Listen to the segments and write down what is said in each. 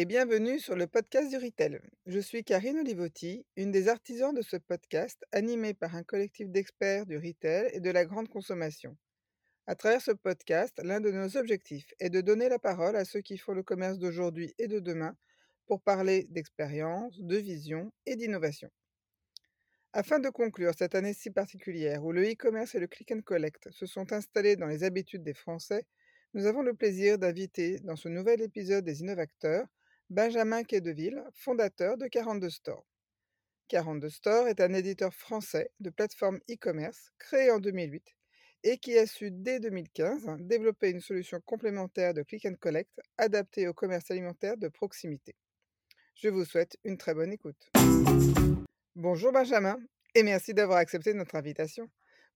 Et bienvenue sur le podcast du Retail. Je suis Karine Olivotti, une des artisans de ce podcast animé par un collectif d'experts du retail et de la grande consommation. À travers ce podcast, l'un de nos objectifs est de donner la parole à ceux qui font le commerce d'aujourd'hui et de demain pour parler d'expérience, de vision et d'innovation. Afin de conclure cette année si particulière où le e-commerce et le click and collect se sont installés dans les habitudes des Français, nous avons le plaisir d'inviter dans ce nouvel épisode des Innovateurs Benjamin Quedeville, fondateur de 42 Store. 42 Store est un éditeur français de plateformes e-commerce créé en 2008 et qui a su dès 2015 développer une solution complémentaire de click and collect adaptée au commerce alimentaire de proximité. Je vous souhaite une très bonne écoute. Bonjour Benjamin et merci d'avoir accepté notre invitation.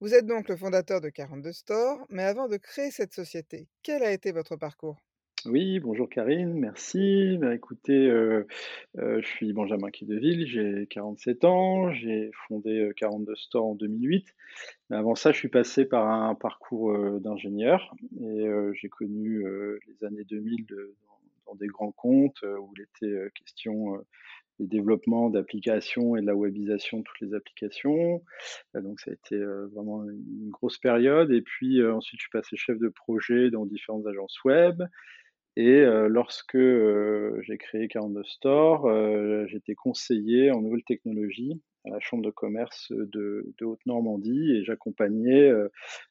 Vous êtes donc le fondateur de 42 Store, mais avant de créer cette société, quel a été votre parcours? Oui, bonjour Karine, merci. Bah, écoutez, euh, euh, je suis Benjamin Quideville, j'ai 47 ans, j'ai fondé 42 Store en 2008. Mais avant ça, je suis passé par un parcours euh, d'ingénieur et j'ai connu les années 2000 dans, dans, des grands comptes où il était question des développements d'applications et de la webisation de toutes les applications. Euh, donc ça a été euh, vraiment une grosse période. Et puis euh, ensuite, je suis passé chef de projet dans différentes agences web. Et lorsque j'ai créé 42 Store, j'étais conseiller en nouvelles technologies à la Chambre de commerce de, Haute-Normandie et j'accompagnais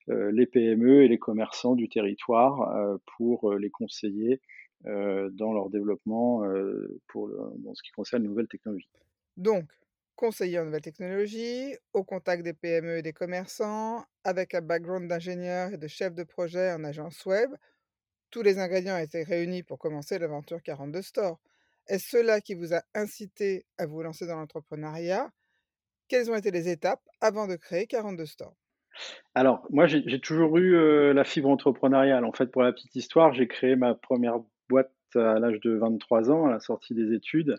les PME et les commerçants du territoire pour les conseiller dans leur développement pour ce qui concerne les nouvelles technologies. Donc, conseiller en nouvelles technologies, au contact des PME et des commerçants, avec un background d'ingénieur et de chef de projet en agence web, tous les ingrédients étaient réunis pour commencer l'aventure 42 Store. Est-ce cela qui vous a incité à vous lancer dans l'entrepreneuriat? Quelles ont été les étapes avant de créer 42 Store alors, moi, j'ai toujours eu la fibre entrepreneuriale. En fait, pour la petite histoire, j'ai créé ma première boîte à l'âge de 23 ans, à la sortie des études.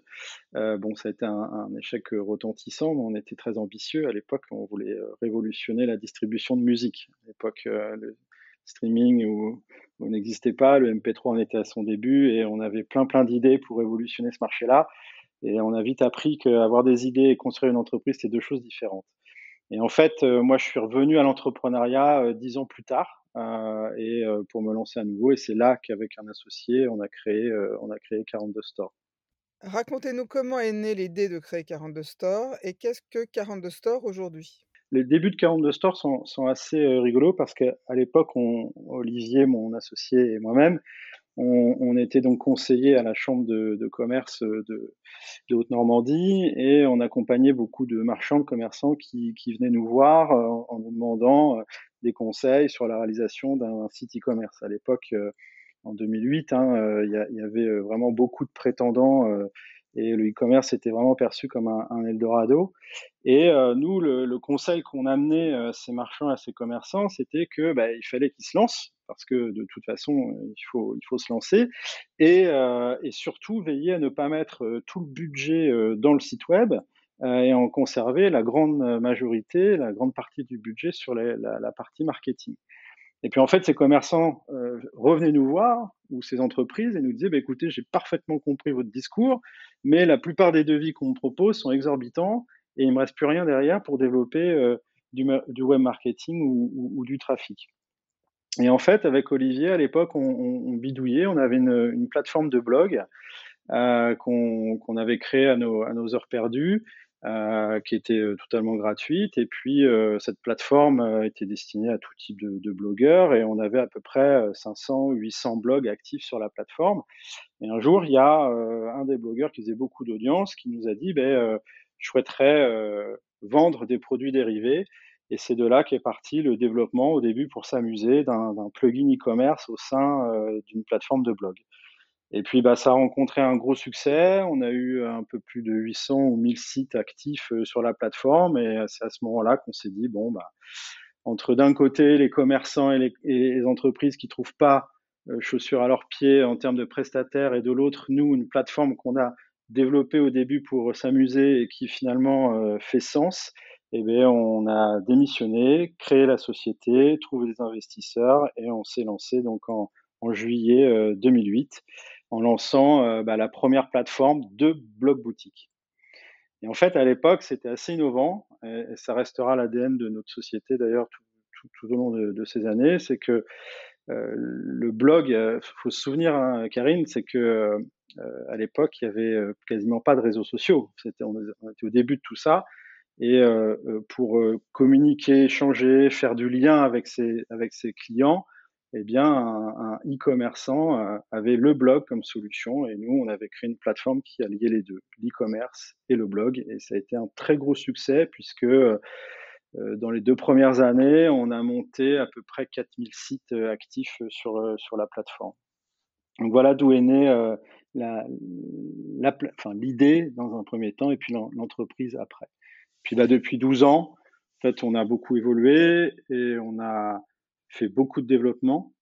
Bon, ça a été un, échec retentissant, mais on était très ambitieux. À l'époque, on voulait révolutionner la distribution de musique. À l'époque, streaming où, n'existait pas, le MP3 en était à son début, et on avait plein plein d'idées pour révolutionner ce marché-là. Et on a vite appris qu'avoir des idées et construire une entreprise, c'est deux choses différentes. Et en fait, moi, je suis revenu à l'entrepreneuriat dix ans plus tard, euh, et euh, pour me lancer à nouveau. Et c'est là qu'avec un associé, on a créé, euh, on a créé 42 Store. Racontez-nous comment est née l'idée de créer 42 Store et qu'est-ce que 42 Store aujourd'hui? Les débuts de 42 Store sont, assez rigolos parce qu'à l'époque, Olivier, mon associé et moi-même, on, était donc conseillers à la chambre de, commerce de, Haute-Normandie et on accompagnait beaucoup de marchands, de commerçants qui, venaient nous voir en nous demandant des conseils sur la réalisation d'un site e-commerce. À l'époque, euh, en 2008, hein, euh, il y, avait euh, vraiment beaucoup de prétendants et le e-commerce était vraiment perçu comme un, Eldorado. Et nous, le, conseil qu'on amenait à ces marchands, à ces commerçants, c'était que bah, il fallait qu'ils se lancent parce que de toute façon, il faut, il faut se lancer et, et surtout veiller à ne pas mettre tout le budget dans le site web euh, et en conserver la grande majorité, la grande partie du budget sur la, partie marketing. Et puis en fait, ces commerçants euh, revenaient nous voir, ou ces entreprises, et nous disaient, bah, écoutez, j'ai parfaitement compris votre discours, mais la plupart des devis qu'on me propose sont exorbitants, et il ne me reste plus rien derrière pour développer euh, du, web marketing ou, du trafic. Et en fait, avec Olivier, à l'époque, on, bidouillait, on avait une, plateforme de blog euh, qu'on avait créée à nos heures perdues, euh, qui était euh, totalement gratuite. Et puis, euh, cette plateforme était destinée à tout type de, de, blogueurs et on avait à peu près 500, 800 blogs actifs sur la plateforme. Et un jour, il y a un des blogueurs qui faisait beaucoup d'audience qui nous a dit, ben, je souhaiterais vendre des produits dérivés. Et c'est de là qu'est parti le développement au début pour s'amuser d'un plugin e-commerce au sein d'une plateforme de blog. Et puis, bah, ça a rencontré un gros succès. On a eu un peu plus de 800 ou 1000 sites actifs euh, sur la plateforme. Et euh, c'est à ce moment-là qu'on s'est dit, bon, bah, entre d'un côté les commerçants et les, entreprises qui trouvent pas euh, chaussures à leurs pieds en termes de prestataires, et de l'autre, nous, une plateforme qu'on a développée au début pour s'amuser et qui finalement fait sens, eh bien, on a démissionné, créé la société, trouvé des investisseurs et on s'est lancé donc en, en juillet 2008 en lançant bah, la première plateforme de blog boutique. Et en fait, à l'époque, c'était assez innovant, et, ça restera l'ADN de notre société d'ailleurs tout, au long de, ces années, c'est que le blog, il faut se souvenir, hein, Karine, c'est que à l'époque, il y avait quasiment pas de réseaux sociaux. C'était, on, était au début de tout ça. Et pour communiquer, échanger, faire du lien avec ses clients, eh bien, un, e-commerçant avait le blog comme solution. Et nous, on avait créé une plateforme qui alliait les deux, l'e-commerce et le blog. Et ça a été un très gros succès puisque dans les deux premières années, on a monté à peu près 4000 sites actifs sur, sur la plateforme. Donc voilà d'où est née la, la, enfin, l'idée dans un premier temps et puis l'entreprise après. Puis là, depuis 12 ans, en fait, on a beaucoup évolué et on a fait beaucoup de développement.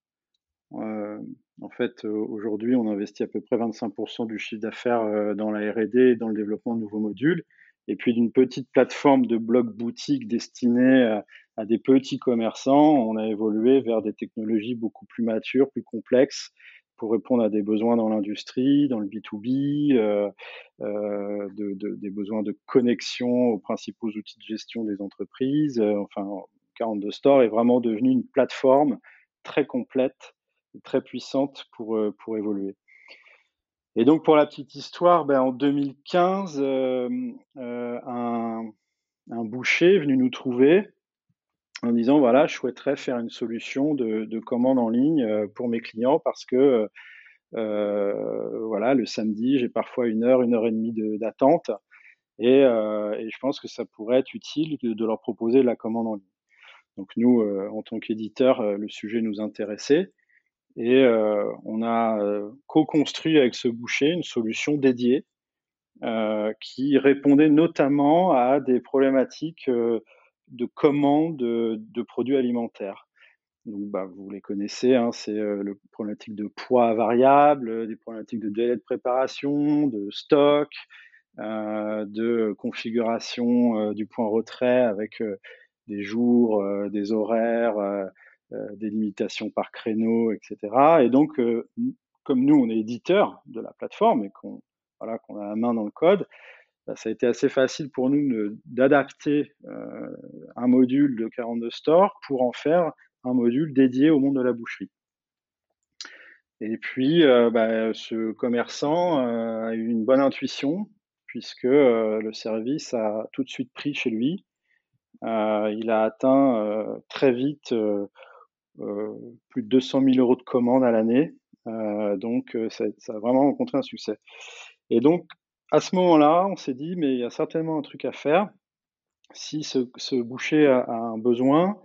Euh, en fait, aujourd'hui, on investit à peu près 25% du chiffre d'affaires dans la R&D et dans le développement de nouveaux modules. Et puis d'une petite plateforme de blog boutique destinée à, des petits commerçants, on a évolué vers des technologies beaucoup plus matures, plus complexes, pour répondre à des besoins dans l'industrie, dans le B2B, euh, euh, de, de, des besoins de connexion aux principaux outils de gestion des entreprises. Euh, enfin, 42 Store est vraiment devenu une plateforme très complète très puissante pour, euh, pour évoluer. Et donc, pour la petite histoire, ben, en 2015, euh, euh, un, boucher est venu nous trouver en disant voilà, je souhaiterais faire une solution de, de commande en ligne pour mes clients parce que voilà, le samedi, j'ai parfois une heure, une heure et demie d'attente et, et, je pense que ça pourrait être utile de, de, leur proposer de la commande en ligne. Donc nous, euh, en tant qu'éditeur, le sujet nous intéressait et on a co-construit avec ce boucher une solution dédiée qui répondait notamment à des problématiques de commande de, produits alimentaires. Donc, bah, vous les connaissez, hein, c'est euh, le problématique de poids variable, des problématiques de délai de préparation, de stock, euh, de configuration euh, du point retrait avec euh, des jours, euh, des horaires, des limitations par créneau, etc. Et donc, comme nous, on est éditeur de la plateforme et qu'on a la main dans le code, bah, ça a été assez facile pour nous d'adapter euh, un module de 42 Store pour en faire un module dédié au monde de la boucherie. Et puis, euh, bah, ce commerçant euh, a eu une bonne intuition puisque le service a tout de suite pris chez lui. Il a atteint très vite plus de 200 000 euros de commandes à l'année. donc, ça, a vraiment rencontré un succès. Et donc, à ce moment-là, on s'est dit, mais il y a certainement un truc à faire. Si ce, boucher a, un besoin,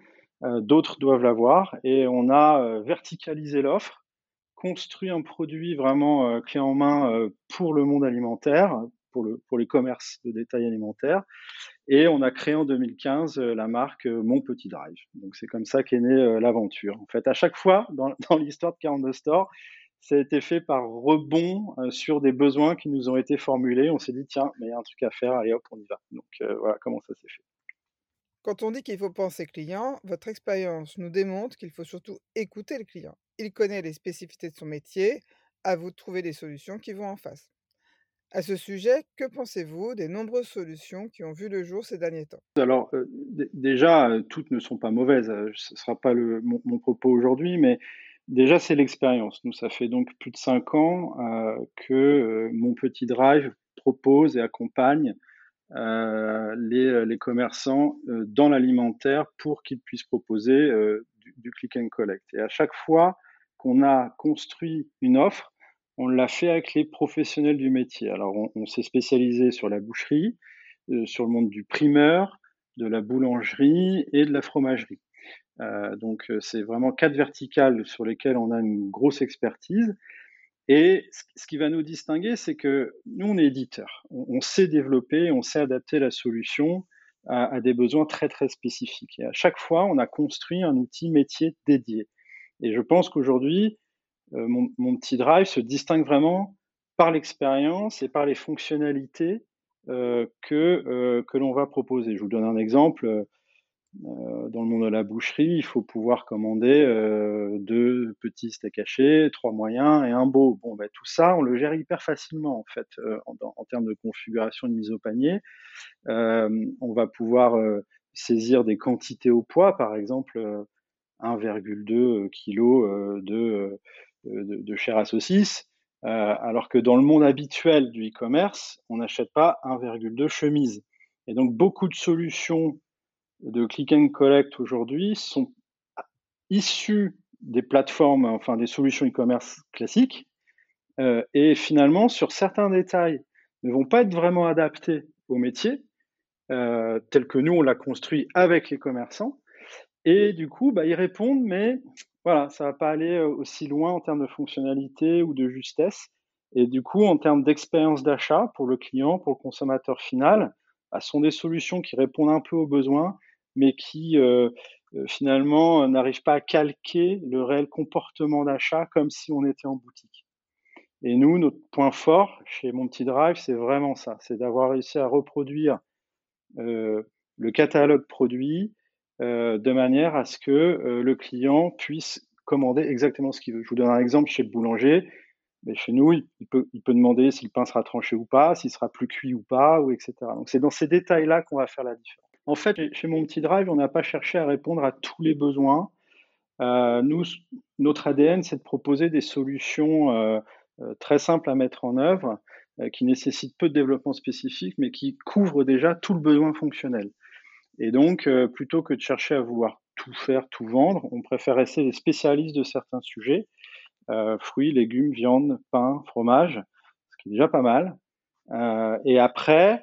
euh, d'autres doivent l'avoir. Et on a euh, verticalisé l'offre, construit un produit vraiment euh, clé en main pour le monde alimentaire, pour les commerces de détail alimentaire. Et on a créé en 2015 la marque Mon Petit Drive. Donc c'est comme ça qu'est née l'aventure. En fait, à chaque fois dans, l'histoire de 42 Store, ça a été fait par rebond euh, sur des besoins qui nous ont été formulés. On s'est dit, tiens, mais il y a un truc à faire, allez hop, on y va. Donc euh, voilà comment ça s'est fait. Quand on dit qu'il faut penser client, votre expérience nous démontre qu'il faut surtout écouter le client. Il connaît les spécificités de son métier, à vous de trouver des solutions qui vont en face. À ce sujet, que pensez-vous des nombreuses solutions qui ont vu le jour ces derniers temps? Alors, déjà, toutes ne sont pas mauvaises. Ce ne sera pas mon propos aujourd'hui, mais Déjà, c'est l'expérience. Nous, ça fait donc plus de cinq ans que mon petit drive propose et accompagne les, commerçants dans l'alimentaire pour qu'ils puissent proposer du, click and collect. Et à chaque fois qu'on a construit une offre, on l'a fait avec les professionnels du métier. Alors, on, s'est spécialisé sur la boucherie, sur le monde du primeur, de la boulangerie et de la fromagerie. Euh, donc euh, c'est vraiment quatre verticales sur lesquelles on a une grosse expertise. Et ce qui va nous distinguer, c'est que nous, on est éditeur. On, sait développer, on sait adapter la solution à, à, des besoins très, très spécifiques. Et à chaque fois, on a construit un outil métier dédié. Et je pense qu'aujourd'hui, euh, mon, mon, petit drive se distingue vraiment par l'expérience et par les fonctionnalités euh, que, euh, que l'on va proposer. Je vous donne un exemple dans le monde de la boucherie, il faut pouvoir commander deux petits steaks hachés, trois moyens et un beau. Bon, ben, tout ça, on le gère hyper facilement en fait en, en, termes de configuration de mise au panier. on va pouvoir saisir des quantités au poids, par exemple 1,2 kg de, de, de, chair à saucisse. alors que dans le monde habituel du e-commerce, on n'achète pas 1,2 chemise. Et donc beaucoup de solutions de click and collect aujourd'hui sont issues des plateformes, enfin des solutions e-commerce classiques, euh, et finalement sur certains détails ne vont pas être vraiment adaptés au métier euh, tel que nous on l'a construit avec les commerçants. Et du coup, bah, ils répondent, mais voilà, ça va pas aller aussi loin en termes de fonctionnalité ou de justesse. Et du coup, en termes d'expérience d'achat pour le client, pour le consommateur final, bah, sont des solutions qui répondent un peu aux besoins, mais qui finalement n'arrivent pas à calquer le réel comportement d'achat comme si on était en boutique. Et nous, notre point fort chez Mon Petit Drive, c'est vraiment ça, c'est d'avoir réussi à reproduire le catalogue produit de manière à ce que le client puisse commander exactement ce qu'il veut. Je vous donne un exemple chez le boulanger. Mais chez nous, il peut, demander si le pain sera tranché ou pas, s'il sera plus cuit ou pas, ou etc. Donc c'est dans ces détails-là qu'on va faire la différence. En fait, chez mon petit drive, on n'a pas cherché à répondre à tous les besoins. Euh, notre ADN, c'est de proposer des solutions euh, euh, très simples à mettre en œuvre, qui nécessitent peu de développement spécifique, mais qui couvrent déjà tout le besoin fonctionnel. Et donc, plutôt que de chercher à vouloir tout faire, tout vendre, on préfère rester des spécialistes de certains sujets euh, fruits, légumes, viande, pain, fromage, ce qui est déjà pas mal. Euh, et après,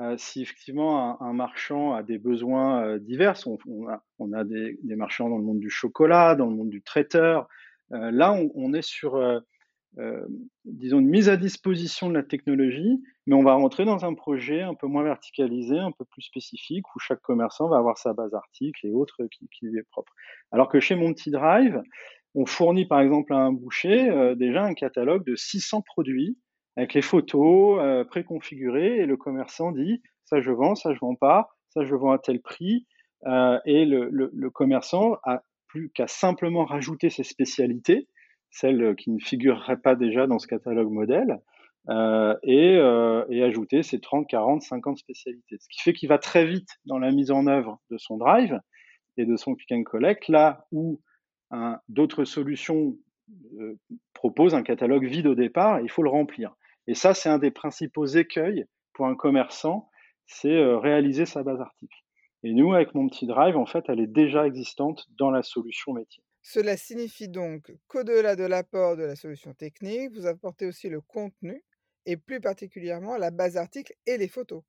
euh, si effectivement un, marchand a des besoins divers, on, a, des, marchands dans le monde du chocolat, dans le monde du traiteur. là, on, est sur, disons, une mise à disposition de la technologie, mais on va rentrer dans un projet un peu moins verticalisé, un peu plus spécifique, où chaque commerçant va avoir sa base article et autres qui, lui est propre. Alors que chez Monty Drive, on fournit par exemple à un boucher euh, déjà un catalogue de 600 produits avec les photos euh, préconfigurées et le commerçant dit ça je vends, ça je vends pas, ça je vends à tel prix euh, et le, commerçant a plus qu'à simplement rajouter ses spécialités, celles qui ne figureraient pas déjà dans ce catalogue modèle, et, et, ajouter ses 30, 40, 50 spécialités. Ce qui fait qu'il va très vite dans la mise en œuvre de son drive et de son click and collect, là où d'autres solutions euh, proposent un catalogue vide au départ, il faut le remplir. Et ça, c'est un des principaux écueils pour un commerçant, c'est euh, réaliser sa base article. Et nous, avec mon petit drive, en fait, elle est déjà existante dans la solution métier. Cela signifie donc qu'au-delà de l'apport de la solution technique, vous apportez aussi le contenu et plus particulièrement la base article et les photos.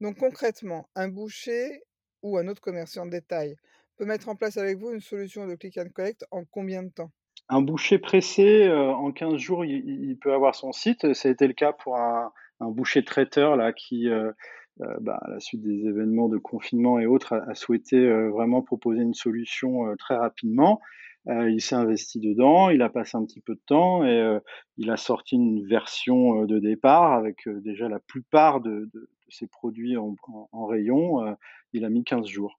Donc concrètement, un boucher ou un autre commerçant de détail peut mettre en place avec vous une solution de click and collect en combien de temps? Un boucher pressé, euh, en 15 jours, il, peut avoir son site. Ça a été le cas pour un, boucher traiteur là, qui, euh, euh, bah, à la suite des événements de confinement et autres, a, souhaité vraiment proposer une solution très rapidement. Il s'est investi dedans, il a passé un petit peu de temps et il a sorti une version de départ avec déjà la plupart de, ses produits en, en rayon. il a mis 15 jours.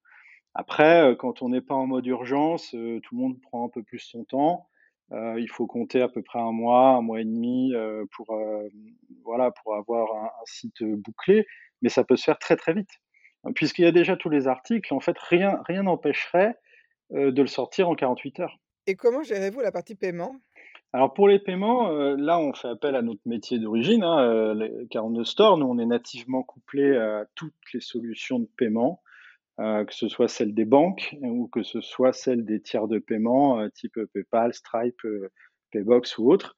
Après, euh, quand on n'est pas en mode urgence, euh, tout le monde prend un peu plus son temps. Euh, il faut compter à peu près un mois, un mois et demi pour, voilà, pour avoir un, site bouclé, mais ça peut se faire très très vite. Puisqu'il y a déjà tous les articles, en fait, rien rien n'empêcherait de le sortir en 48 heures. Et comment gérez-vous la partie paiement? Alors pour les paiements, là on fait appel à notre métier d'origine, hein, les 42 Store. Nous on est nativement couplé à toutes les solutions de paiement. Euh, que ce soit celle des banques ou que ce soit celle des tiers de paiement euh, type PayPal, Stripe, euh, Paybox ou autre.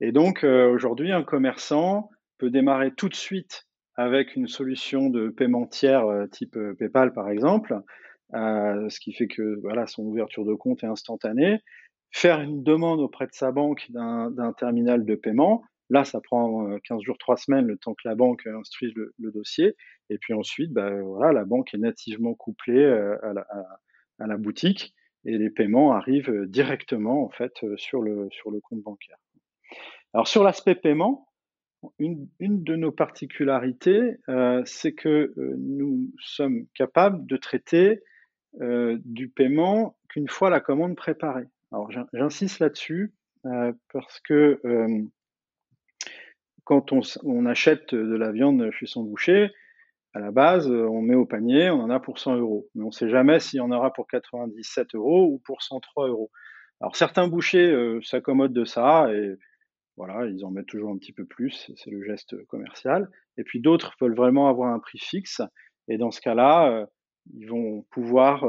Et donc aujourd'hui, un commerçant peut démarrer tout de suite avec une solution de paiement tiers type PayPal par exemple, ce qui fait que voilà, son ouverture de compte est instantanée. Faire une demande auprès de sa banque d'un terminal de paiement, Là, ça prend 15 jours, 3 semaines, le temps que la banque instruise le, dossier. Et puis ensuite, bah, voilà, la banque est nativement couplée à la, boutique et les paiements arrivent directement en fait sur le, sur le compte bancaire. Alors sur l'aspect paiement, une, de nos particularités, c'est que nous sommes capables de traiter du paiement qu'une fois la commande préparée. Alors j'insiste là-dessus parce que quand on, achète de la viande chez son boucher, à la base, on met au panier, on en a pour 100 euros. Mais on ne sait jamais s'il y en aura pour 97 euros ou pour 103 euros. Alors certains bouchers s'accommodent de ça et voilà, ils en mettent toujours un petit peu plus, c'est le geste commercial. Et puis d'autres veulent vraiment avoir un prix fixe. Et dans ce cas-là, ils vont pouvoir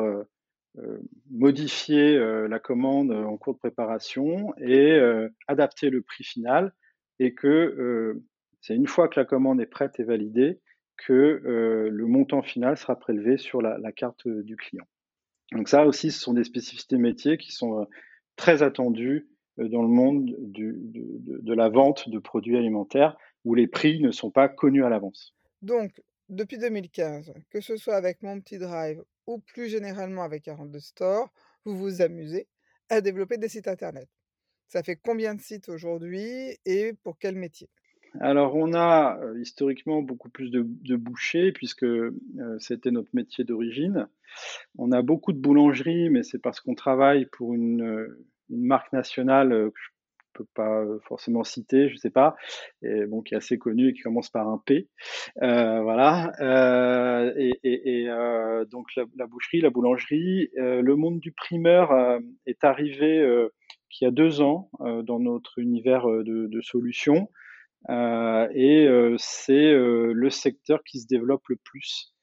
modifier la commande en cours de préparation et adapter le prix final. Et que c'est une fois que la commande est prête et validée que le montant final sera prélevé sur la, carte du client. Donc ça aussi, ce sont des spécificités métiers qui sont très attendues euh, dans le monde de, de, la vente de produits alimentaires où les prix ne sont pas connus à l'avance. Donc, depuis 2015, que ce soit avec mon petit drive ou plus généralement avec 42 Store, vous vous amusez à développer des sites internet. Ça fait combien de sites aujourd'hui et pour quel métier? Alors, on a historiquement beaucoup plus de, bouchers puisque c'était notre métier d'origine. On a beaucoup de boulangeries, mais c'est parce qu'on travaille pour une, marque nationale peux pas euh, forcément citer, je sais pas, et bon qui est assez connue et qui commence par un P, euh, voilà. et, et, donc la, boucherie, la boulangerie, le monde du primeur est arrivé il y a deux ans dans notre univers de, solutions. et c'est le secteur qui se développe le plus.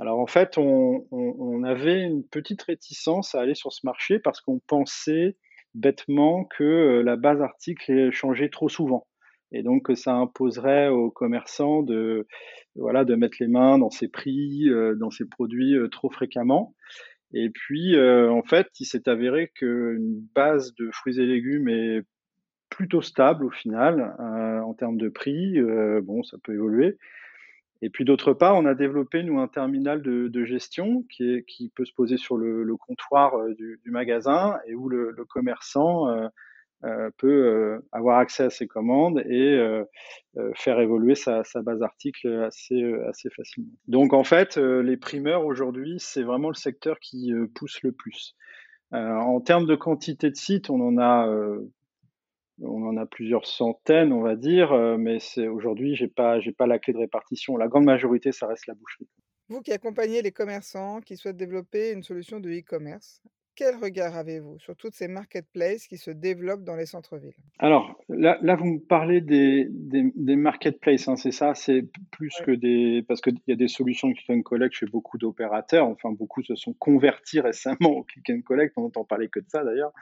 Alors en fait, on, avait une petite réticence à aller sur ce marché parce qu'on pensait bêtement que euh, la base article changeait trop souvent et donc ça imposerait aux commerçants de voilà de mettre les mains dans ces prix, euh, dans ces produits euh, trop fréquemment. Et puis en fait, il s'est avéré qu'une base de fruits et légumes est plutôt stable au final en termes de prix. bon, ça peut évoluer, et puis d'autre part, on a développé nous un terminal de, de gestion qui, est, qui peut se poser sur le, le comptoir euh, du, du, magasin et où le, le commerçant euh, euh, peut euh, avoir accès à ses commandes et euh, faire évoluer sa, sa, base article assez, assez facilement. Donc en fait, les primeurs aujourd'hui, c'est vraiment le secteur qui pousse le plus. en termes de quantité de sites, on en a on en a plusieurs centaines, on va dire, euh, mais c'est aujourd'hui, j'ai pas, j'ai pas la clé de répartition. La grande majorité, ça reste la boucherie. Vous qui accompagnez les commerçants qui souhaitent développer une solution de e-commerce, quel regard avez-vous sur toutes ces marketplaces qui se développent dans les centres-villes? Alors, là, là, vous me parlez des, des, des marketplaces, hein, c'est ça C'est plus que des... Parce qu'il y a des solutions de click and collect chez beaucoup d'opérateurs, enfin, beaucoup se sont convertis récemment au click and collect, on n'entend parler que de ça d'ailleurs.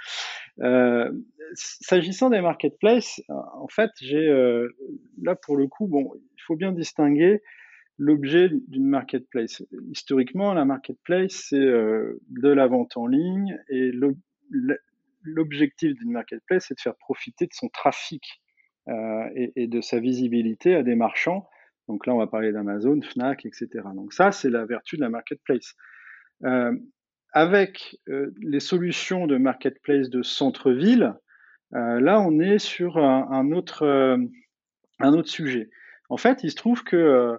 Euh, S'agissant des marketplaces, en fait, j'ai... Euh, là, pour le coup, bon, il faut bien distinguer l'objet d'une marketplace. Historiquement, la marketplace, c'est euh, de la vente en ligne et l'objectif d'une marketplace, c'est de faire profiter de son trafic euh, et, de sa visibilité à des marchands. Donc là, on va parler d'Amazon, Fnac, etc. Donc ça, c'est la vertu de la marketplace. Euh, avec les solutions de marketplace de centre-ville, là, on est sur un, autre, un autre sujet. En fait, il se trouve que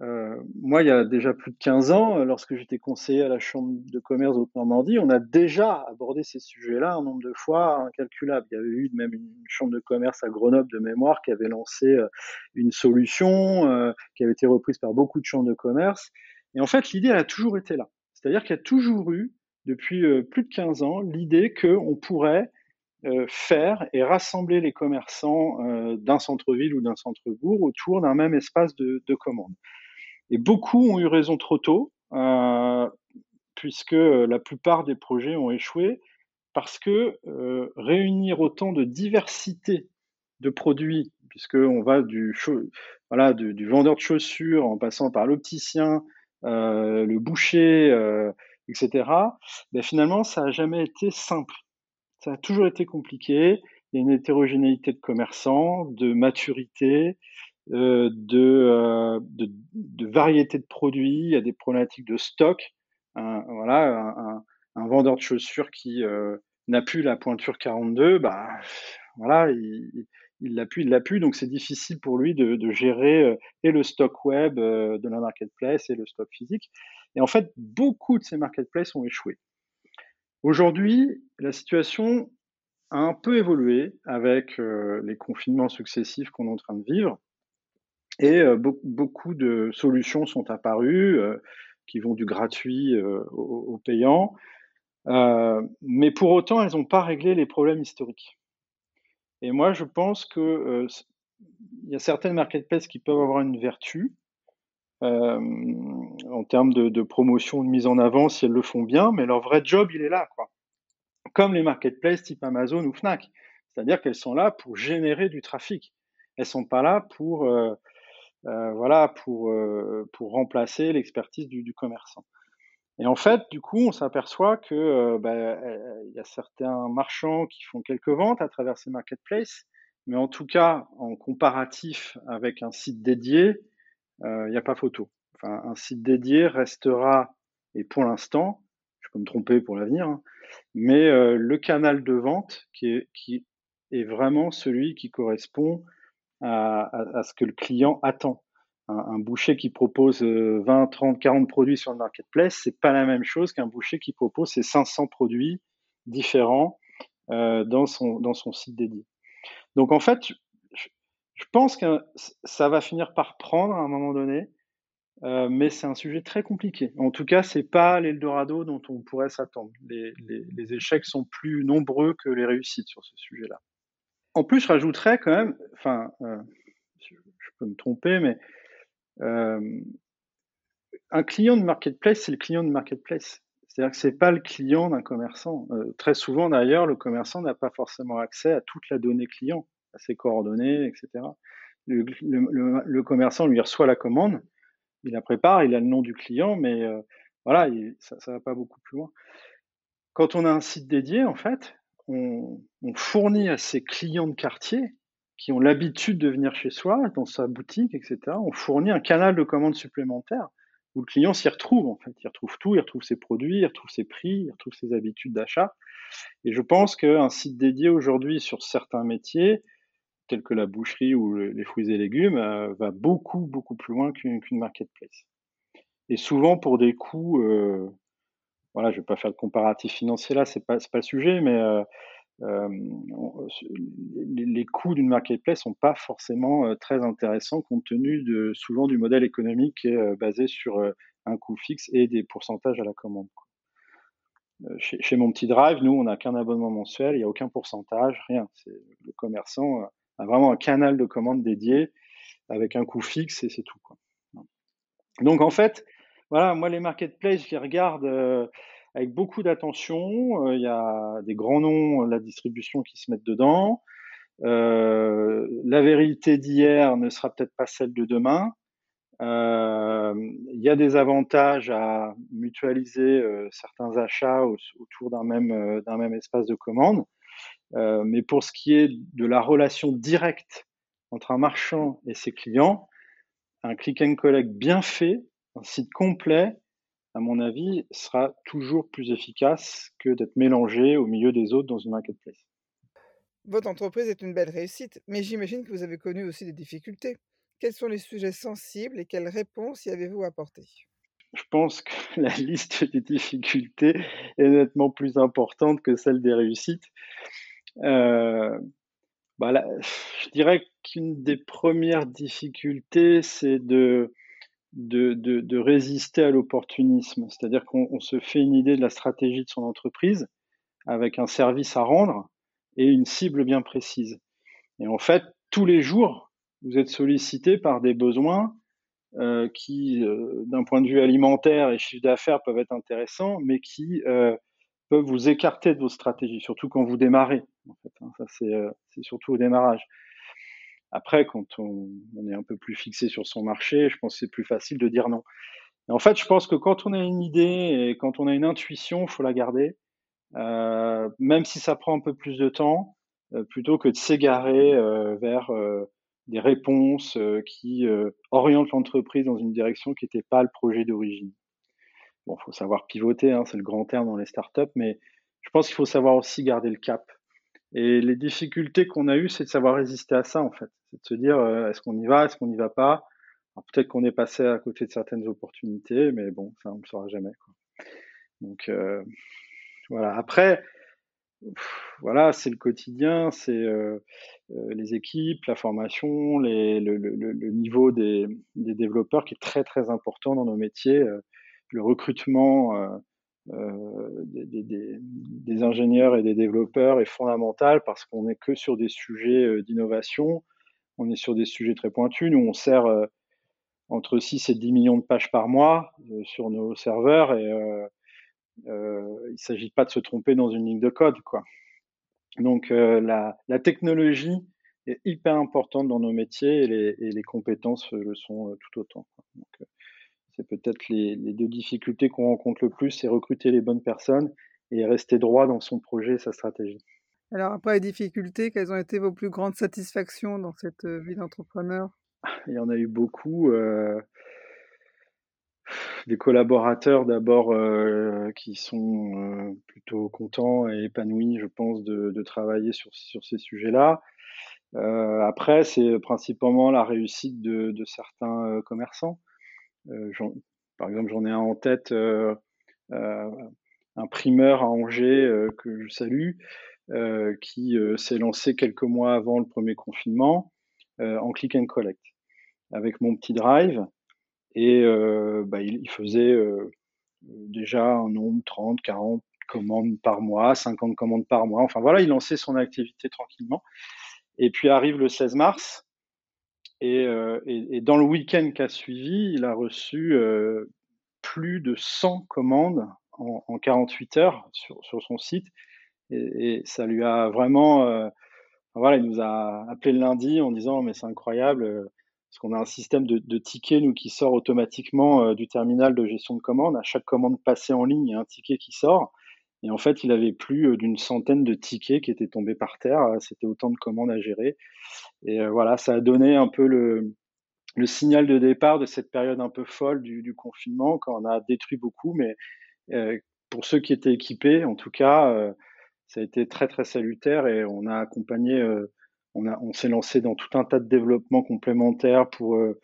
euh, moi, il y a déjà plus de 15 ans, euh, lorsque j'étais conseiller à la Chambre de commerce de Normandie, on a déjà abordé ces sujets-là un nombre de fois incalculable. Il y avait eu même une Chambre de commerce à Grenoble de mémoire qui avait lancé euh, une solution euh, qui avait été reprise par beaucoup de chambres de commerce. Et en fait, l'idée, a toujours été là. C'est-à-dire qu'il y a toujours eu, depuis plus de 15 ans, l'idée qu'on pourrait faire et rassembler les commerçants d'un centre-ville ou d'un centre-bourg autour d'un même espace de, de commande. Et beaucoup ont eu raison trop tôt, euh, puisque la plupart des projets ont échoué, parce que euh, réunir autant de diversité de produits, puisqu'on va du, vendeur de chaussures en passant par l'opticien, euh, le boucher, etc., ben finalement, ça n'a jamais été simple. Ça a toujours été compliqué. Il y a une hétérogénéité de commerçants, de maturité, de, euh, de, de, variété de produits, a des problématiques de stock. Un, voilà, un, vendeur de chaussures qui euh, n'a plus la pointure 42, bah voilà, il, il l'a plus, il l'a plus, donc c'est difficile pour lui de, de gérer et le stock web de la marketplace et le stock physique. Et en fait, beaucoup de ces marketplaces ont échoué. Aujourd'hui, la situation a un peu évolué avec euh, les confinements successifs qu'on est en train de vivre. Et euh, beaucoup de solutions sont apparues euh, qui vont du gratuit au, payant. mais pour autant, elles n'ont pas réglé les problèmes historiques. Et moi, je pense qu'il y a certaines marketplaces qui peuvent avoir une vertu, en termes de, promotion, de mise en avant, si elles le font bien, mais leur vrai job, il est là, quoi comme les marketplaces type Amazon ou Fnac. C'est-à-dire qu'elles sont là pour générer du trafic. Elles sont pas là pour, euh, euh, voilà, pour, euh, pour remplacer l'expertise du, commerçant. Et en fait, du coup, on s'aperçoit que bah, il y a certains marchands qui font quelques ventes à travers ces marketplaces, mais en tout cas, en comparatif avec un site dédié, il n'y a pas photo. Un site dédié restera, et pour l'instant, je peux me tromper pour l'avenir, hein, mais euh, le canal de vente qui est vraiment celui qui correspond à, ce que le client attend. Un, boucher qui propose 20, 30, 40 produits sur le marketplace, c'est pas la même chose qu'un boucher qui propose ses 500 produits différents euh, dans, son, dans son site dédié. Donc en fait, je, pense que ça va finir par prendre à un moment donné. Euh, mais c'est un sujet très compliqué. En tout cas, c'est pas l'Eldorado dont on pourrait s'attendre. Les, échecs sont plus nombreux que les réussites sur ce sujet-là. En plus, je rajouterais quand même, enfin, euh, je, peux me tromper, mais euh, un client de marketplace, c'est le client de marketplace. C'est-à-dire que c'est pas le client d'un commerçant. Euh, très souvent, d'ailleurs, le commerçant n'a pas forcément accès à toute la donnée client, à ses coordonnées, etc. Le, commerçant lui reçoit la commande il la prépare, il a le nom du client, mais voilà, ça ne va pas beaucoup plus loin. Quand on a un site dédié, en fait, on, fournit à ses clients de quartier qui ont l'habitude de venir chez soi, dans sa boutique, etc., on fournit un canal de commande supplémentaire où le client s'y retrouve, en fait. Il retrouve tout, il retrouve ses produits, il retrouve ses prix, il retrouve ses habitudes d'achat. Et je pense qu'un site dédié aujourd'hui sur certains métiers, tels que la boucherie ou les fruits et légumes, euh, va beaucoup, beaucoup plus loin qu'une marketplace. Et souvent pour des coûts, euh, voilà, je vais pas faire de comparatif financier là, c'est pas, pas le sujet, mais euh, les, coûts d'une marketplace sont pas forcément très intéressants compte tenu de souvent du modèle économique qui est basé sur un coût fixe et des pourcentages à la commande. Chez, chez, mon petit drive, nous, on n'a qu'un abonnement mensuel, il n'y a aucun pourcentage, rien. Le commerçant a vraiment un canal de commande dédié avec un coût fixe et c'est tout. Donc en fait, voilà, moi les marketplaces, je les regarde euh, avec beaucoup d'attention. Euh, il y a des grands noms de la distribution qui se mettent dedans. Euh, la vérité d'hier ne sera peut-être pas celle de demain. Il y a des avantages à mutualiser certains achats autour d'un même, d'un même espace de commande. Euh, mais pour ce qui est de la relation directe entre un marchand et ses clients, un click and collect bien fait, un site complet, à mon avis, sera toujours plus efficace que d'être mélangé au milieu des autres dans une marketplace. Votre entreprise est une belle réussite, mais j'imagine que vous avez connu aussi des difficultés. Quels sont les sujets sensibles et quelles réponses y avez-vous apportées? Je pense que la liste des difficultés est nettement plus importante que celle des réussites. Euh, bah je dirais qu'une des premières difficultés, c'est de, de, résister à l'opportunisme. C'est-à-dire qu'on se fait une idée de la stratégie de son entreprise avec un service à rendre et une cible bien précise. Et en fait, tous les jours, vous êtes sollicité par des besoins euh, qui, euh, d'un point de vue alimentaire et chiffre d'affaires, peuvent être intéressants, mais qui euh, peuvent vous écarter de vos stratégies, surtout quand vous démarrez. Hein. Ça, c'est surtout au démarrage. Après, quand on, est un peu plus fixé sur son marché, je pense que c'est plus facile de dire non. En fait, je pense que quand on a une idée et quand on a une intuition, faut la garder, euh, même si ça prend un peu plus de temps, euh, plutôt que de s'égarer euh, vers des réponses qui orientent l'entreprise dans une direction qui n'était pas le projet d'origine. Bon, faut savoir pivoter, hein, c'est le grand terme dans les startups, mais je pense qu'il faut savoir aussi garder le cap. Et les difficultés qu'on a eues, c'est de savoir résister à ça, en fait. C'est de se dire, euh, est-ce qu'on y va, est-ce qu'on n'y va pas? Peut-être qu'on est passé à côté de certaines opportunités, mais bon, ça on ne le saura jamais. Quoi. Donc voilà. Après, voilà, c'est le quotidien, c'est euh, euh, les équipes, la formation, les, le, le, le, niveau des, des, développeurs qui est très très important dans nos métiers. Euh, le recrutement euh, euh, des, des, des, ingénieurs et des développeurs est fondamental parce qu'on n'est que sur des sujets d'innovation, on est sur des sujets très pointus. Nous, on sert entre 6 et 10 millions de pages par mois sur nos serveurs et euh, il ne s'agit pas de se tromper dans une ligne de code, quoi. Donc euh, la, technologie est hyper importante dans nos métiers et les, compétences le sont euh, tout autant. C'est peut-être les, les, deux difficultés qu'on rencontre le plus, c'est recruter les bonnes personnes et rester droit dans son projet et sa stratégie. Alors après les difficultés, quelles ont été vos plus grandes satisfactions dans cette vie d'entrepreneur? Il y en a eu beaucoup. Euh, des collaborateurs d'abord euh, qui sont euh, plutôt contents et épanouis, je pense, de, de travailler sur, sur ces sujets-là. Euh, après, c'est principalement la réussite de, de certains euh, commerçants. Euh, par exemple, j'en ai un en tête, euh, un primeur à Angers que je salue, qui s'est lancé quelques mois avant le premier confinement en click and collect avec mon petit drive. Et euh, bah, il, il, faisait euh, déjà un nombre 30, 40 commandes par mois, 50 commandes par mois. Enfin voilà, il lançait son activité tranquillement. Et puis arrive le 16 mars. Et, euh, et, dans le week-end qui a suivi, il a reçu euh, plus de 100 commandes en, en 48 heures sur, son site. Et, ça lui a vraiment. Euh, voilà, il nous a appelé le lundi en disant Mais c'est incroyable, parce qu'on a un système de, tickets nous qui sort automatiquement du terminal de gestion de commande. À chaque commande passée en ligne, il y a un ticket qui sort. Et en fait, il avait plus euh, d'une centaine de tickets qui étaient tombés par terre. C'était autant de commandes à gérer. Et euh, voilà, ça a donné un peu le, le signal de départ de cette période un peu folle du, du confinement, quand on a détruit beaucoup. Mais euh, pour ceux qui étaient équipés, en tout cas, euh, ça a été très très salutaire et on a accompagné euh, on, a, on s'est lancé dans tout un tas de développements complémentaires pour euh,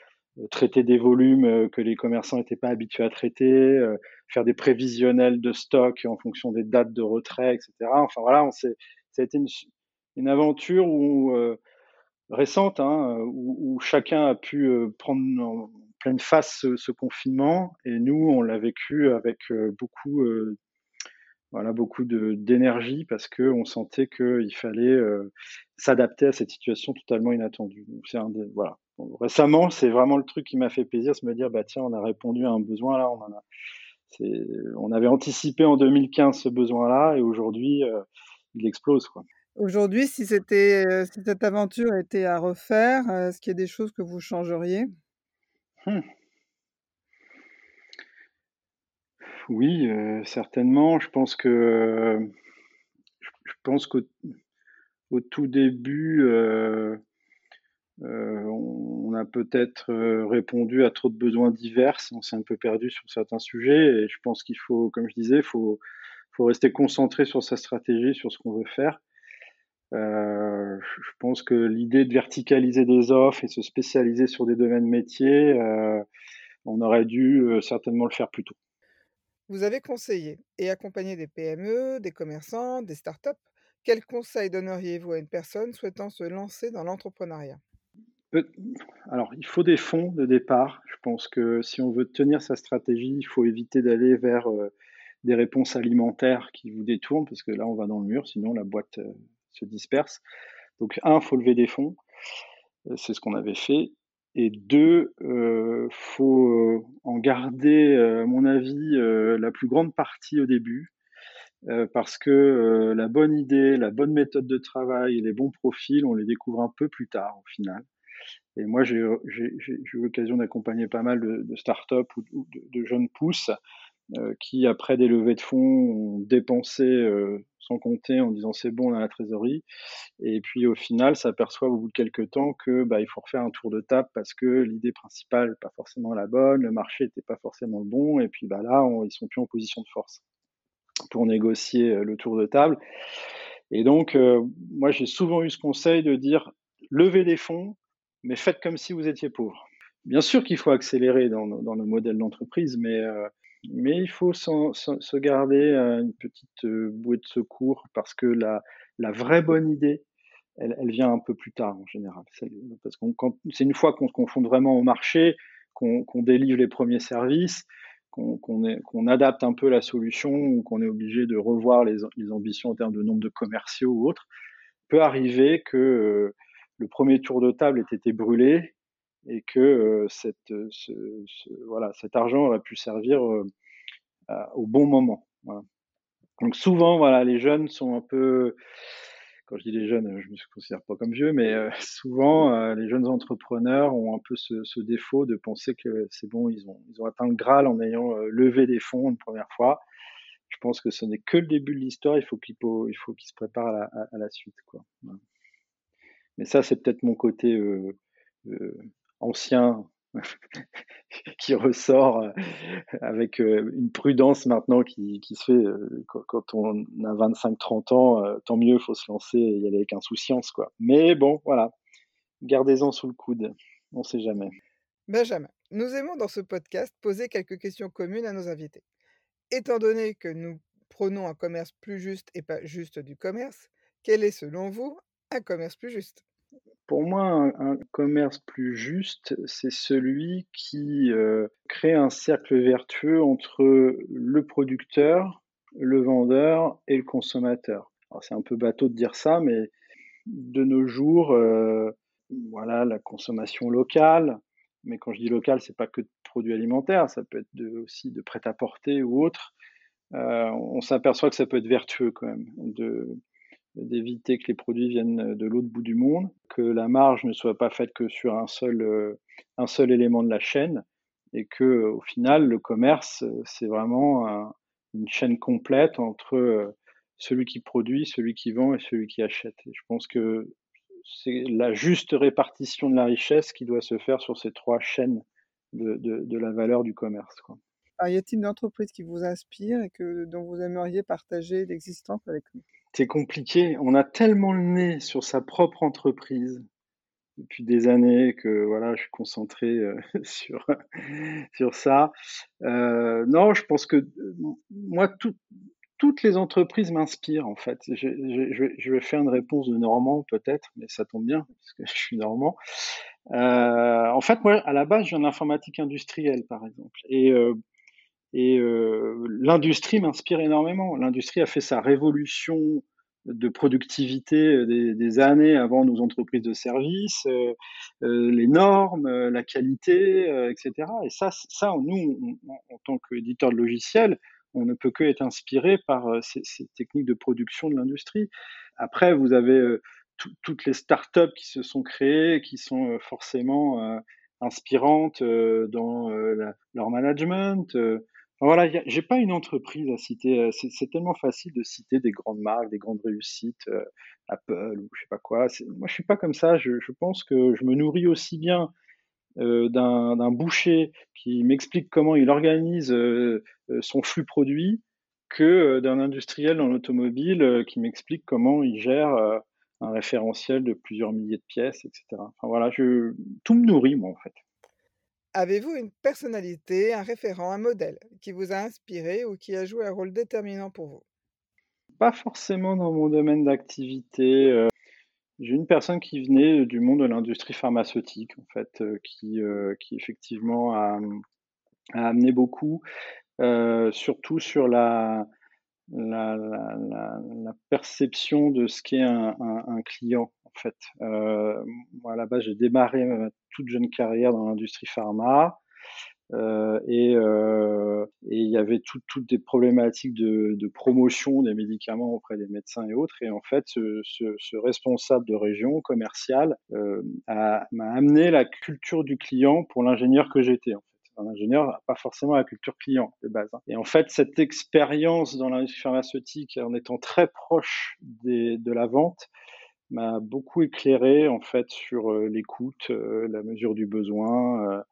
traiter des volumes euh, que les commerçants n'étaient pas habitués à traiter, euh, faire des prévisionnels de stock en fonction des dates de retrait, etc. Enfin voilà, on ça a été une, aventure où, euh, récente hein, où, chacun a pu euh, prendre en pleine face ce, confinement et nous on l'a vécu avec beaucoup voilà beaucoup d'énergie parce que on sentait qu'il fallait euh, s'adapter à cette situation totalement inattendue. C'est un des, voilà. Récemment, c'est vraiment le truc qui m'a fait plaisir, se me dire bah tiens, on a répondu à un besoin là, on en a c'est on avait anticipé en 2015 ce besoin-là et aujourd'hui euh, il explose quoi. Aujourd'hui, si c'était euh, si cette aventure était à refaire, est-ce qu'il y a des choses que vous changeriez? Hmm. Oui, euh, certainement. Je pense que je pense qu'au au tout début, euh, euh, on a peut-être répondu à trop de besoins divers. On s'est un peu perdu sur certains sujets et je pense qu'il faut, comme je disais, faut faut rester concentré sur sa stratégie, sur ce qu'on veut faire. Euh, je pense que l'idée de verticaliser des offres et se spécialiser sur des domaines métiers, euh, on aurait dû certainement le faire plus tôt. Vous avez conseillé et accompagné des PME, des commerçants, des startups. Quels conseils donneriez-vous à une personne souhaitant se lancer dans l'entrepreneuriat? Alors, il faut des fonds de départ. Je pense que si on veut tenir sa stratégie, il faut éviter d'aller vers euh, des réponses alimentaires qui vous détournent, parce que là, on va dans le mur, sinon la boîte euh, se disperse. Donc, un, il faut lever des fonds. C'est ce qu'on avait fait. Et deux, euh, faut euh, en garder, euh, à mon avis, euh, la plus grande partie au début, euh, parce que euh, la bonne idée, la bonne méthode de travail les bons profils, on les découvre un peu plus tard au final. Et moi, j'ai eu l'occasion d'accompagner pas mal de, de startups ou, de, jeunes pousses euh, qui, après des levées de fonds, ont dépensé euh, sans compter en disant c'est bon, on a la trésorerie. Et puis au final, s'aperçoivent au bout de quelques temps que bah, il faut refaire un tour de table parce que l'idée principale n'est pas forcément la bonne, le marché n'était pas forcément le bon, et puis bah, là, on, ils sont plus en position de force pour négocier euh, le tour de table. Et donc, euh, moi, j'ai souvent eu ce conseil de dire levez des fonds, mais faites comme si vous étiez pauvre. bien sûr qu'il faut accélérer dans, dans nos modèles d'entreprise, mais, euh, mais il faut se garder une petite bouée de secours parce que la, vraie bonne idée, elle, vient un peu plus tard en général. Parce que c'est une fois qu'on se confronte vraiment au marché, qu'on délivre les premiers services, qu'on adapte un peu la solution ou qu'on est obligé de revoir les, les, ambitions en termes de nombre de commerciaux ou autres, peut arriver que euh, le premier tour de table ait été brûlé et que euh, cette, ce, voilà, cet argent aurait pu servir euh, au bon moment. Voilà. Donc souvent, voilà, les jeunes sont un peu quand je dis les jeunes, je me considère pas comme vieux, mais euh, souvent euh, les jeunes entrepreneurs ont un peu ce, ce défaut de penser que c'est bon, ils ont, ils ont atteint le Graal en ayant euh, levé des fonds une première fois. Je pense que ce n'est que le début de l'histoire. Il faut qu'il il faut qu'ils se préparent à la, à, à la suite, quoi. Mais ça, c'est peut-être mon côté ancien qui ressort avec une prudence maintenant qui, se fait quand on a 25-30 ans, tant mieux, faut se lancer et y aller avec insouciance, quoi. Mais bon, voilà, gardez-en sous le coude, on sait jamais. Benjamin, nous aimons dans ce podcast poser quelques questions communes à nos invités. Étant donné que nous prenons un commerce plus juste et pas juste du commerce, quel est selon vous un commerce plus juste? Pour moi, un, commerce plus juste, c'est celui qui euh, crée un cercle vertueux entre le producteur, le vendeur et le consommateur. C'est un peu bateau de dire ça, mais de nos jours, euh, voilà, la consommation locale. Mais quand je dis locale, c'est pas que de produits alimentaires, ça peut être aussi de prêt-à-porter ou autre. Euh, on s'aperçoit que ça peut être vertueux quand même d'éviter que les produits viennent de l'autre bout du monde, que la marge ne soit pas faite que sur un seul, euh, un seul élément de la chaîne, et que au final, le commerce, c'est vraiment un, une chaîne complète entre euh, celui qui produit, celui qui vend et celui qui achète. Je pense que c'est la juste répartition de la richesse qui doit se faire sur ces trois chaînes de, de, la valeur du commerce. Quoi. Alors, y a-t-il une entreprise qui vous inspire et que, dont vous aimeriez partager l'existence avec nous? C'est compliqué. On a tellement le nez sur sa propre entreprise depuis des années que voilà, je suis concentré euh, sur sur ça. Euh, non, je pense que euh, moi, tout, toutes les entreprises m'inspirent en fait. Je, vais faire une réponse de Normand peut-être, mais ça tombe bien parce que je suis Normand. En fait, moi, à la base, je viens d'informatique industrielle, par exemple, et et euh, l'industrie m'inspire énormément. L'industrie a fait sa révolution de productivité euh, des, années avant nos entreprises de services, euh, euh, les normes, euh, la qualité, euh, etc. Et ça, ça nous, en tant qu'éditeur de logiciels, on ne peut que être inspiré par ces, ces, techniques de production de l'industrie. Après, vous avez toutes les startups qui se sont créées, qui sont forcément inspirantes dans leur management voilà, j'ai pas une entreprise à citer. Euh, c'est tellement facile de citer des grandes marques, des grandes réussites, euh, Apple ou je sais pas quoi. Moi, je suis pas comme ça. Je, pense que je me nourris aussi bien euh, d'un boucher qui m'explique comment il organise son flux produit que d'un industriel dans l'automobile qui m'explique comment il gère un référentiel de plusieurs milliers de pièces, etc. Enfin voilà, je, tout me nourrit moi en fait. Avez-vous une personnalité, un référent, un modèle qui vous a inspiré ou qui a joué un rôle déterminant pour vous? Pas forcément dans mon domaine d'activité. J'ai une personne qui venait du monde de l'industrie pharmaceutique, en fait, qui, effectivement a, a amené beaucoup, surtout sur la, perception de ce qu'est un, client en fait. Euh, moi, à la base, j'ai démarré ma toute jeune carrière dans l'industrie pharma. Euh, et, euh, et, il y avait toutes tout des problématiques de, promotion des médicaments auprès des médecins et autres. Et en fait, ce, responsable de région commerciale m'a amené la culture du client pour l'ingénieur que j'étais. En fait. Un ingénieur n'a pas forcément la culture client de base. Hein. Et en fait, cette expérience dans l'industrie pharmaceutique, en étant très proche de la vente, m'a beaucoup éclairé en fait sur l'écoute, la mesure du besoin,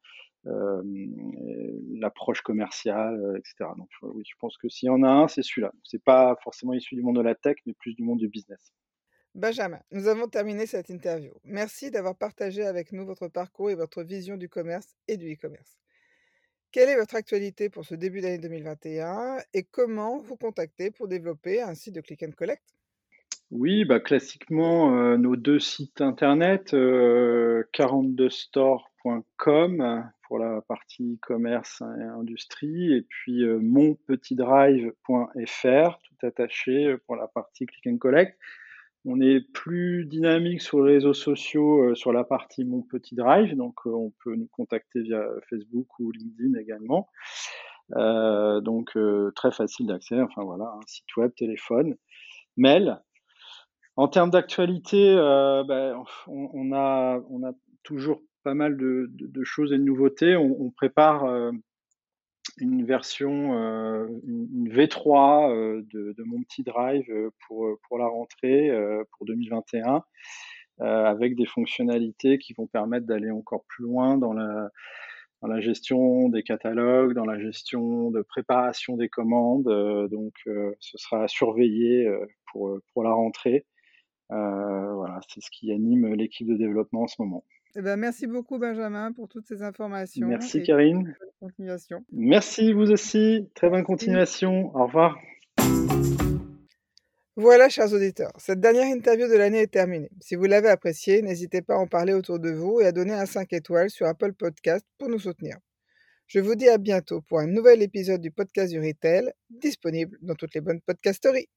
l'approche commerciale, etc. Donc oui, je pense que s'il y en a un, c'est celui-là. C'est pas forcément issu du monde de la tech, mais plus du monde du business. Benjamin, nous avons terminé cette interview. Merci d'avoir partagé avec nous votre parcours et votre vision du commerce et du e-commerce. Quelle est votre actualité pour ce début d'année 2021 et comment vous contacter pour développer un site de click and collect? Oui, bah, classiquement, euh, nos deux sites internet, 42store.com euh, pour la partie commerce et industrie, et puis euh, monpetitdrive.fr, tout attaché pour la partie click and collect. On est plus dynamique sur les réseaux sociaux euh, sur la partie Mon Petit Drive, donc euh, on peut nous contacter via Facebook ou LinkedIn également. Euh, donc très facile d'accès, enfin voilà, un site web, téléphone, mail. En termes d'actualité, ben, on, a, toujours pas mal de, choses et de nouveautés. On, prépare une version, euh, une, V3 euh, de, mon petit drive euh, pour, la rentrée, pour 2021, avec des fonctionnalités qui vont permettre d'aller encore plus loin dans la, gestion des catalogues, dans la gestion de préparation des commandes. donc, ce sera pour, pour la rentrée. Voilà, c'est ce qui anime l'équipe de développement en ce moment. Eh ben, merci beaucoup Benjamin pour toutes ces informations. Merci Karine. continuation. Merci vous aussi. Très bonne continuation. Au revoir. Voilà, chers auditeurs, cette dernière interview de l'année est terminée. Si vous l'avez appréciée, n'hésitez pas à en parler autour de vous et à donner un 5 étoiles sur Apple Podcast pour nous soutenir. Je vous dis à bientôt pour un nouvel épisode du podcast du Retail, disponible dans toutes les bonnes podcasteries.